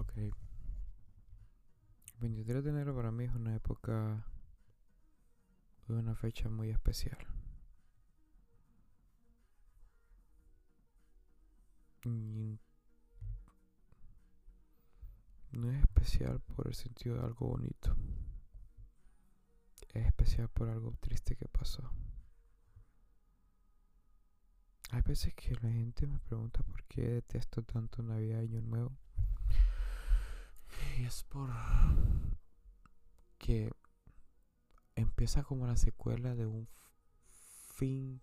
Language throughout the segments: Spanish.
Ok. 23 de enero para mí es una época, una fecha muy especial. Y no es especial por el sentido de algo bonito. Es especial por algo triste que pasó. Hay veces que la gente me pregunta por qué detesto tanto Navidad y Año Nuevo. Es por que empieza como la secuela de un fin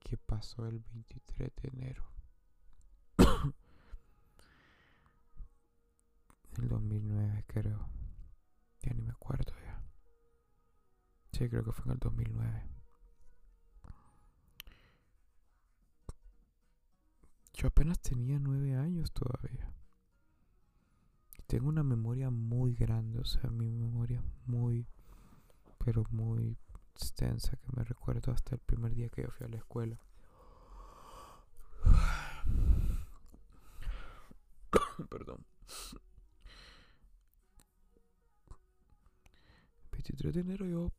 que pasó el 23 de enero. el 2009 creo. Ya ni me acuerdo ya. Sí, creo que fue en el 2009. Yo apenas tenía nueve años todavía. Tengo una memoria muy grande, o sea, mi memoria muy, pero muy extensa que me recuerdo hasta el primer día que yo fui a la escuela. Perdón. 23 de enero yo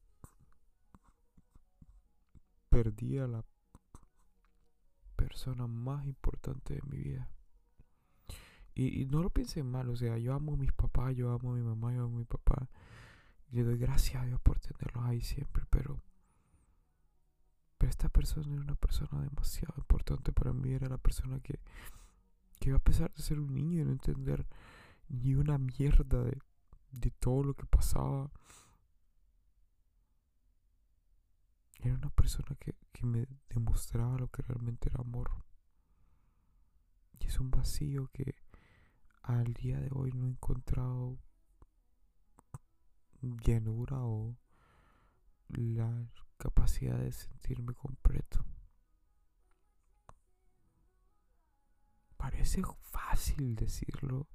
perdí a la persona más importante de mi vida. Y, no lo piensen mal, o sea, yo amo a mis papás, yo amo a mi mamá, yo amo a mi papá. Y le doy gracias a Dios por tenerlos ahí siempre, pero... Pero esta persona era una persona demasiado importante para mí, era la persona que, que a pesar de ser un niño y no entender ni una mierda de, de todo lo que pasaba, Era una persona que, me demostraba lo que realmente era amor. Y es un vacío que al día de hoy no he encontrado llenura o la capacidad de sentirme completo. Parece fácil decirlo.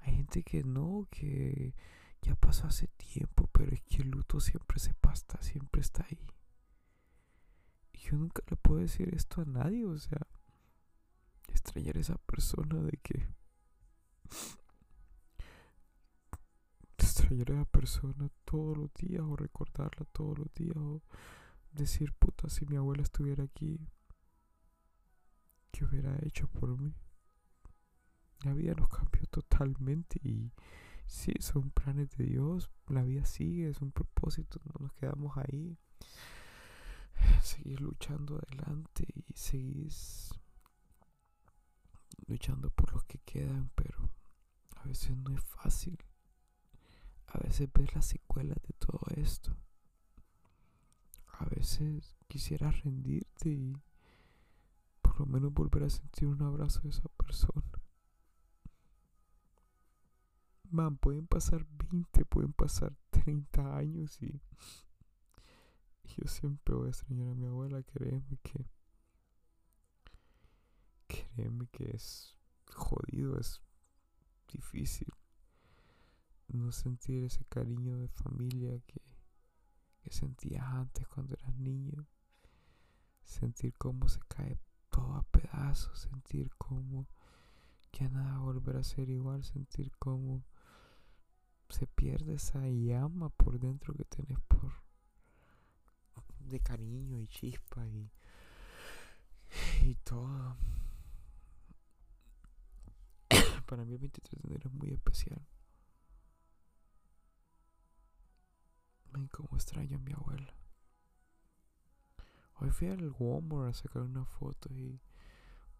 Hay gente que no, que ya pasó hace tiempo, pero es que el luto siempre se pasta, siempre está ahí yo nunca le puedo decir esto a nadie, o sea, extrañar a esa persona de que extrañar a esa persona todos los días o recordarla todos los días o decir, puta, si mi abuela estuviera aquí, ¿qué hubiera hecho por mí? La vida nos cambió totalmente y sí, son planes de Dios, la vida sigue, es un propósito, no nos quedamos ahí seguir luchando adelante y seguir luchando por los que quedan, pero a veces no es fácil. A veces ves las secuelas de todo esto. A veces quisieras rendirte y por lo menos volver a sentir un abrazo de esa persona. Man, pueden pasar 20, pueden pasar 30 años y yo siempre voy a extrañar a mi abuela, créeme que. Créeme que es jodido, es difícil no sentir ese cariño de familia que, que sentías antes cuando eras niño. Sentir cómo se cae todo a pedazos, sentir cómo ya nada va a volver a ser igual, sentir cómo se pierde esa llama por dentro que tenés por de cariño y chispa y, y todo. Para mí el 23 de enero es muy especial. Ven como extraño a mi abuela. Hoy fui al Walmart a sacar unas fotos y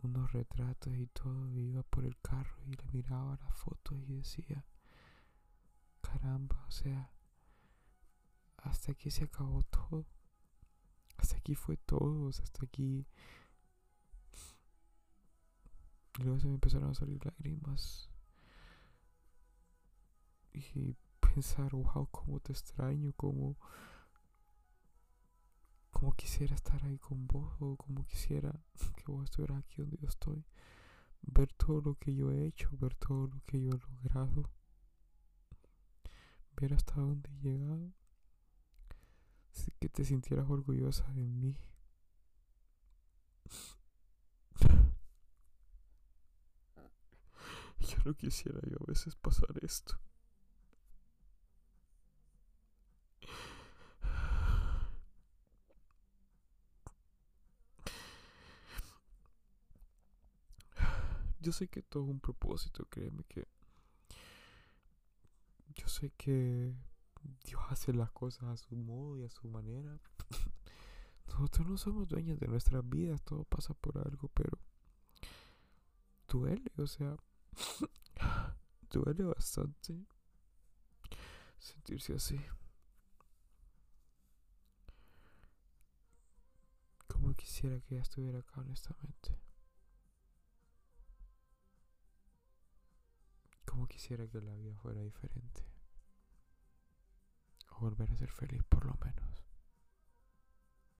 unos retratos y todo. iba por el carro y le miraba las fotos y decía, caramba, o sea, hasta aquí se acabó todo hasta aquí fue todo, hasta aquí. Y luego se me empezaron a salir lágrimas. Y pensar, wow, cómo te extraño, cómo, cómo quisiera estar ahí con vos, o cómo quisiera que vos estuvieras aquí donde yo estoy. Ver todo lo que yo he hecho, ver todo lo que yo he logrado, ver hasta dónde he llegado que te sintieras orgullosa de mí. No quisiera yo a veces pasar esto. Yo sé que todo es un propósito, créeme que... Yo sé que Dios hace las cosas a su modo y a su manera. Nosotros no somos dueños de nuestras vidas, todo pasa por algo, pero duele, o sea, duele bastante sentirse así. Como quisiera que ella estuviera acá, honestamente. Como quisiera que la vida fuera diferente. O volver a ser feliz por lo menos.